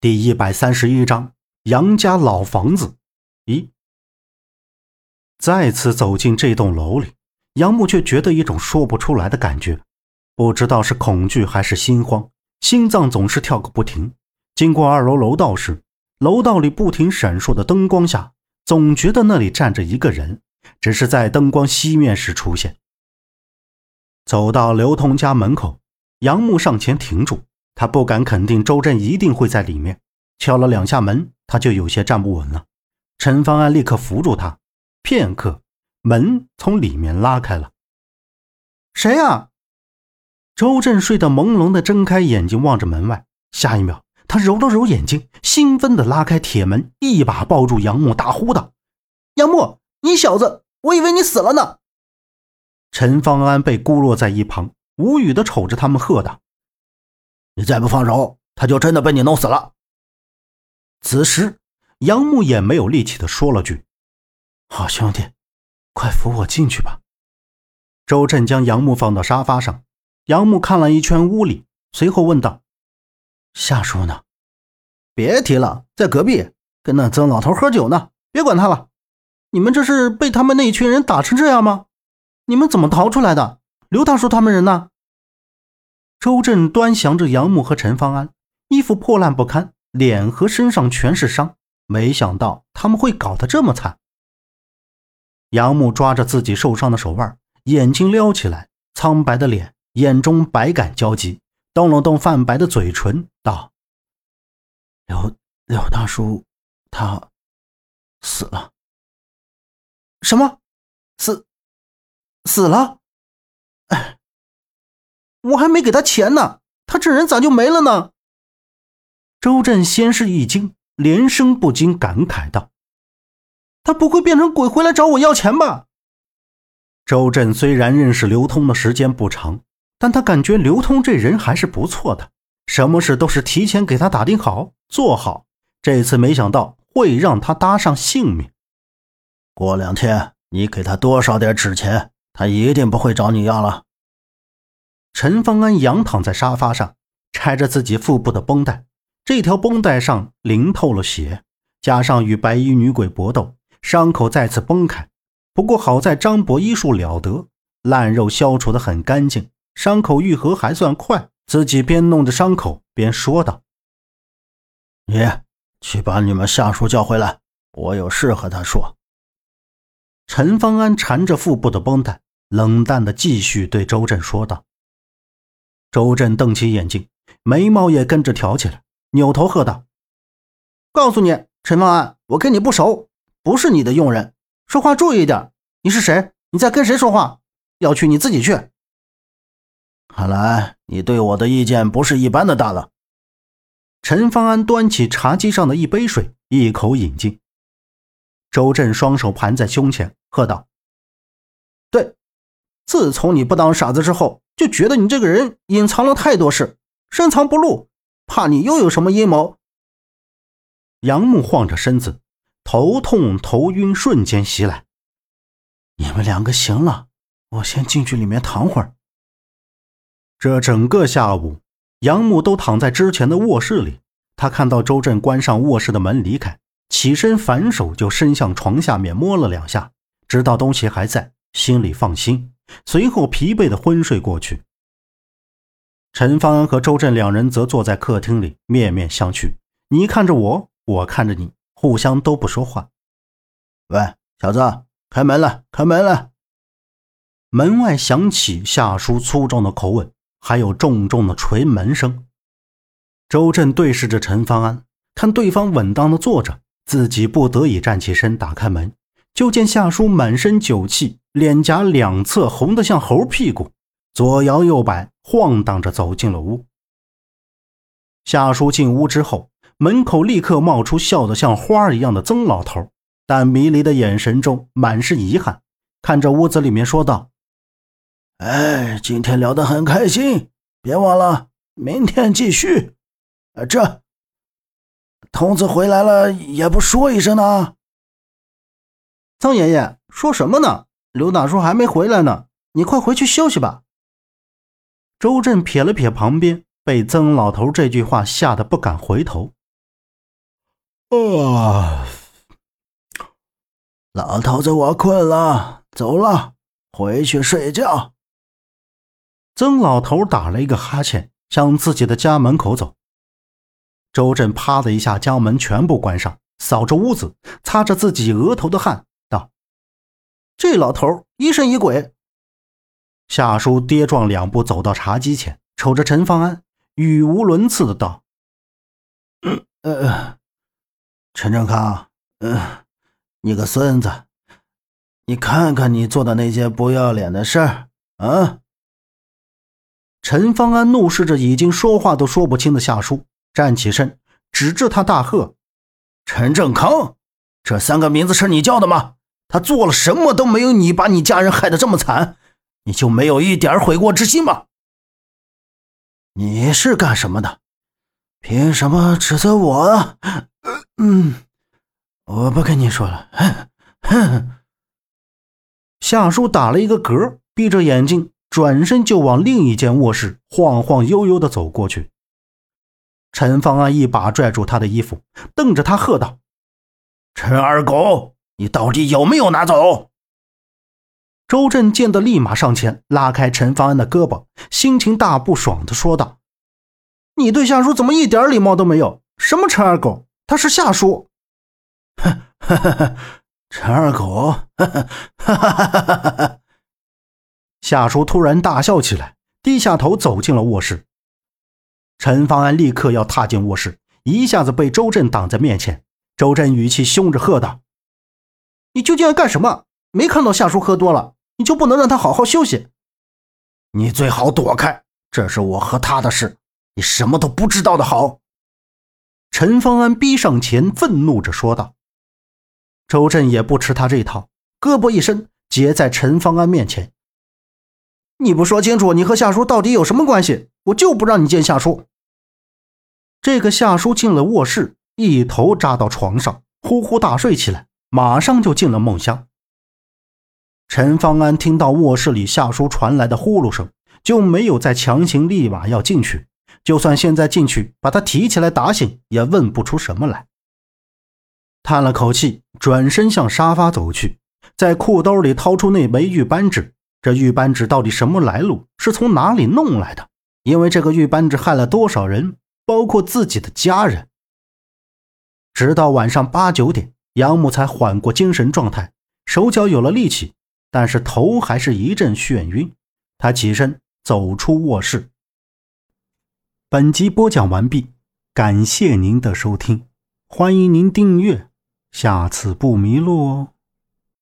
第一百三十一章杨家老房子一。再次走进这栋楼里，杨木却觉得一种说不出来的感觉，不知道是恐惧还是心慌，心脏总是跳个不停。经过二楼楼道时，楼道里不停闪烁的灯光下，总觉得那里站着一个人，只是在灯光熄灭时出现。走到刘通家门口，杨木上前停住。他不敢肯定周震一定会在里面，敲了两下门，他就有些站不稳了。陈方安立刻扶住他，片刻，门从里面拉开了。谁呀？周震睡得朦胧的睁开眼睛望着门外，下一秒，他揉了揉眼睛，兴奋地拉开铁门，一把抱住杨木，大呼道：“杨木，你小子，我以为你死了呢！”陈方安被孤落在一旁，无语地瞅着他们，喝道。你再不放手，他就真的被你弄死了。此时，杨木也没有力气的说了句：“好兄弟，快扶我进去吧。”周震将杨木放到沙发上，杨木看了一圈屋里，随后问道：“夏叔呢？”“别提了，在隔壁跟那曾老头喝酒呢。别管他了。你们这是被他们那一群人打成这样吗？你们怎么逃出来的？刘大叔他们人呢？”周震端详着杨木和陈方安，衣服破烂不堪，脸和身上全是伤。没想到他们会搞得这么惨。杨木抓着自己受伤的手腕，眼睛撩起来，苍白的脸，眼中百感交集，动了动泛白的嘴唇，道：“刘刘大叔，他死了。什么？死死了？”我还没给他钱呢，他这人咋就没了呢？周震先是一惊，连声不禁感慨道：“他不会变成鬼回来找我要钱吧？”周震虽然认识刘通的时间不长，但他感觉刘通这人还是不错的，什么事都是提前给他打听好做好。这次没想到会让他搭上性命。过两天你给他多少点纸钱，他一定不会找你要了。陈方安仰躺在沙发上，拆着自己腹部的绷带，这条绷带上淋透了血，加上与白衣女鬼搏斗，伤口再次崩开。不过好在张博医术了得，烂肉消除的很干净，伤口愈合还算快。自己边弄着伤口边说道：“你去把你们下属叫回来，我有事和他说。”陈方安缠着腹部的绷带，冷淡的继续对周震说道。周震瞪起眼睛，眉毛也跟着挑起来，扭头喝道：“告诉你，陈方安，我跟你不熟，不是你的佣人，说话注意点。你是谁？你在跟谁说话？要去你自己去。”看来你对我的意见不是一般的大了。陈方安端起茶几上的一杯水，一口饮尽。周震双手盘在胸前，喝道：“对，自从你不当傻子之后。”就觉得你这个人隐藏了太多事，深藏不露，怕你又有什么阴谋。杨木晃着身子，头痛头晕瞬间袭来。你们两个行了，我先进去里面躺会儿。这整个下午，杨木都躺在之前的卧室里。他看到周震关上卧室的门离开，起身反手就伸向床下面摸了两下，知道东西还在，心里放心。随后疲惫的昏睡过去。陈方安和周震两人则坐在客厅里，面面相觑，你看着我，我看着你，互相都不说话。喂，小子，开门了，开门了！门外响起夏叔粗重的口吻，还有重重的捶门声。周震对视着陈方安，看对方稳当的坐着，自己不得已站起身，打开门。就见夏叔满身酒气，脸颊两侧红得像猴屁股，左摇右摆，晃荡着走进了屋。夏叔进屋之后，门口立刻冒出笑得像花一样的曾老头，但迷离的眼神中满是遗憾，看着屋子里面说道：“哎，今天聊得很开心，别忘了明天继续。啊，这童子回来了也不说一声呢。”曾爷爷说什么呢？刘大叔还没回来呢，你快回去休息吧。周震撇了撇旁边，被曾老头这句话吓得不敢回头。啊，老头子，我困了，走了，回去睡觉。曾老头打了一个哈欠，向自己的家门口走。周震啪的一下将门全部关上，扫着屋子，擦着自己额头的汗，道：“这老头疑神疑鬼。”夏叔跌撞两步走到茶几前，瞅着陈方安，语无伦次的道：“嗯呃，陈正康，嗯，你个孙子，你看看你做的那些不要脸的事儿啊！”陈方安怒视着已经说话都说不清的夏叔，站起身，指着他大喝：“陈正康，这三个名字是你叫的吗？他做了什么都没有你把你家人害得这么惨，你就没有一点悔过之心吗？你是干什么的？凭什么指责我？嗯，我不跟你说了。”哼！夏叔打了一个嗝，闭着眼睛。转身就往另一间卧室晃晃悠悠的走过去。陈方安一把拽住他的衣服，瞪着他喝道：“陈二狗，你到底有没有拿走？”周震见得，立马上前拉开陈方安的胳膊，心情大不爽地说道：“你对夏叔怎么一点礼貌都没有？什么陈二狗？他是夏叔。”“哼，陈二狗，哈哈哈哈哈哈！”夏叔突然大笑起来，低下头走进了卧室。陈方安立刻要踏进卧室，一下子被周震挡在面前。周震语气凶着喝道：“你究竟要干什么？没看到夏叔喝多了，你就不能让他好好休息？你最好躲开，这是我和他的事，你什么都不知道的好。”陈方安逼上前，愤怒着说道。周震也不吃他这套，胳膊一伸，截在陈方安面前。你不说清楚，你和夏叔到底有什么关系？我就不让你见夏叔。这个夏叔进了卧室，一头扎到床上，呼呼大睡起来，马上就进了梦乡。陈方安听到卧室里夏叔传来的呼噜声，就没有再强行，立马要进去。就算现在进去把他提起来打醒，也问不出什么来。叹了口气，转身向沙发走去，在裤兜里掏出那枚玉扳指。这玉扳指到底什么来路？是从哪里弄来的？因为这个玉扳指害了多少人，包括自己的家人。直到晚上八九点，杨母才缓过精神状态，手脚有了力气，但是头还是一阵眩晕。他起身走出卧室。本集播讲完毕，感谢您的收听，欢迎您订阅，下次不迷路哦。